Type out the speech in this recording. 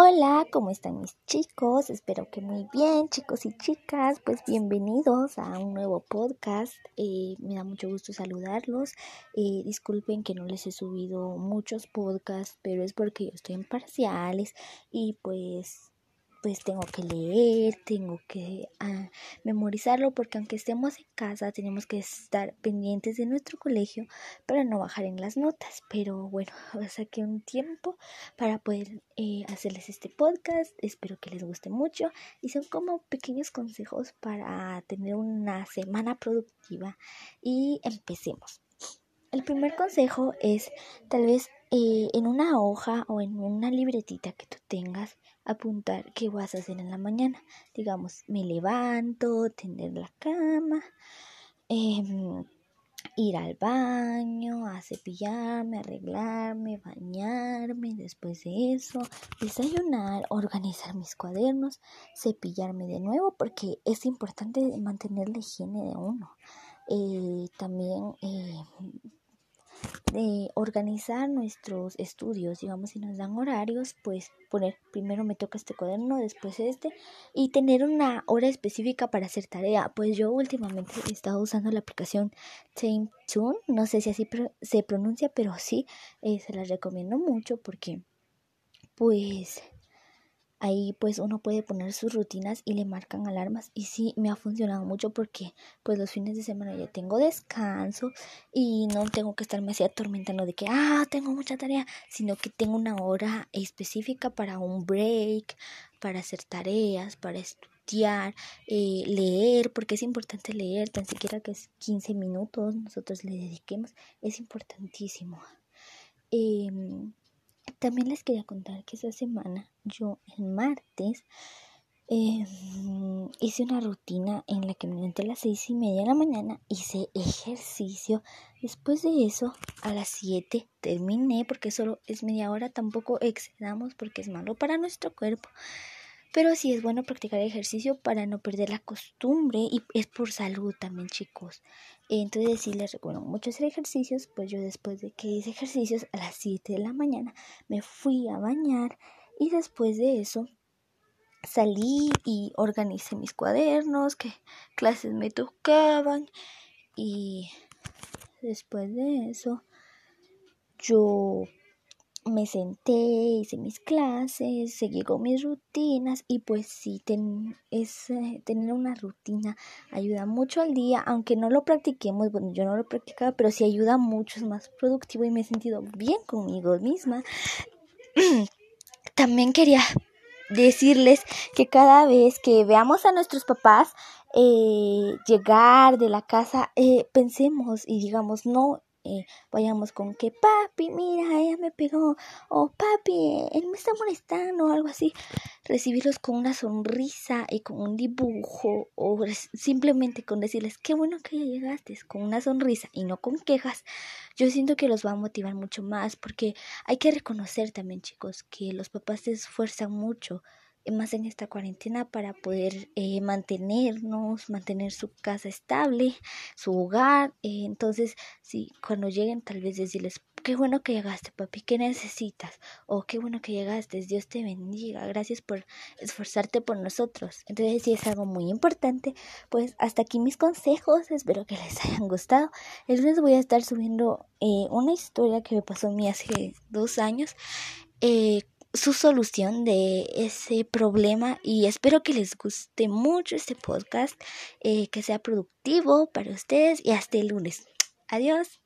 Hola, ¿cómo están mis chicos? Espero que muy bien, chicos y chicas. Pues bienvenidos a un nuevo podcast. Eh, me da mucho gusto saludarlos. Eh, disculpen que no les he subido muchos podcasts, pero es porque yo estoy en parciales y pues pues tengo que leer, tengo que ah, memorizarlo, porque aunque estemos en casa, tenemos que estar pendientes de nuestro colegio para no bajar en las notas. Pero bueno, saqué un tiempo para poder eh, hacerles este podcast. Espero que les guste mucho y son como pequeños consejos para tener una semana productiva. Y empecemos. El primer consejo es tal vez eh, en una hoja o en una libretita que tú tengas apuntar qué vas a hacer en la mañana. Digamos, me levanto, tender la cama, em, ir al baño, a cepillarme, arreglarme, bañarme, después de eso, desayunar, organizar mis cuadernos, cepillarme de nuevo, porque es importante mantener la higiene de uno. Eh, también eh, de organizar nuestros estudios, digamos, si nos dan horarios, pues poner primero me toca este cuaderno, después este, y tener una hora específica para hacer tarea. Pues yo últimamente he estado usando la aplicación Time Tune, no sé si así se pronuncia, pero sí, eh, se la recomiendo mucho porque, pues, ahí pues uno puede poner sus rutinas y le marcan alarmas y sí me ha funcionado mucho porque pues los fines de semana ya tengo descanso y no tengo que estarme así atormentando de que ah tengo mucha tarea sino que tengo una hora específica para un break para hacer tareas para estudiar eh, leer porque es importante leer tan siquiera que es 15 minutos nosotros le dediquemos es importantísimo. Eh, también les quería contar que esa semana yo el martes em, hice una rutina en la que me levanté a las seis y media de la mañana, hice ejercicio. Después de eso, a las siete terminé porque solo es media hora, tampoco excedamos porque es malo para nuestro cuerpo. Pero sí es bueno practicar ejercicio para no perder la costumbre y es por salud también, chicos. Entonces, si les recuerdo mucho hacer ejercicios, pues yo después de que hice ejercicios a las 7 de la mañana me fui a bañar y después de eso salí y organicé mis cuadernos, qué clases me tocaban y después de eso yo me senté, hice mis clases, seguí con mis rutinas y pues sí, es, eh, tener una rutina ayuda mucho al día, aunque no lo practiquemos, bueno, yo no lo practicaba, pero sí ayuda mucho, es más productivo y me he sentido bien conmigo misma. También quería decirles que cada vez que veamos a nuestros papás eh, llegar de la casa, eh, pensemos y digamos, no, eh, vayamos con que papi, mira, ella me pegó, o papi, él me está molestando, o algo así. Recibirlos con una sonrisa y con un dibujo, o simplemente con decirles, qué bueno que ya llegaste, con una sonrisa y no con quejas. Yo siento que los va a motivar mucho más, porque hay que reconocer también, chicos, que los papás se esfuerzan mucho más en esta cuarentena para poder eh, mantenernos, mantener su casa estable, su hogar. Eh, entonces, si cuando lleguen, tal vez decirles, qué bueno que llegaste, papi, ¿qué necesitas? O qué bueno que llegaste, Dios te bendiga, gracias por esforzarte por nosotros. Entonces, si es algo muy importante, pues hasta aquí mis consejos, espero que les hayan gustado. El lunes voy a estar subiendo eh, una historia que me pasó a mí hace dos años. Eh, su solución de ese problema y espero que les guste mucho este podcast, eh, que sea productivo para ustedes y hasta el lunes. Adiós.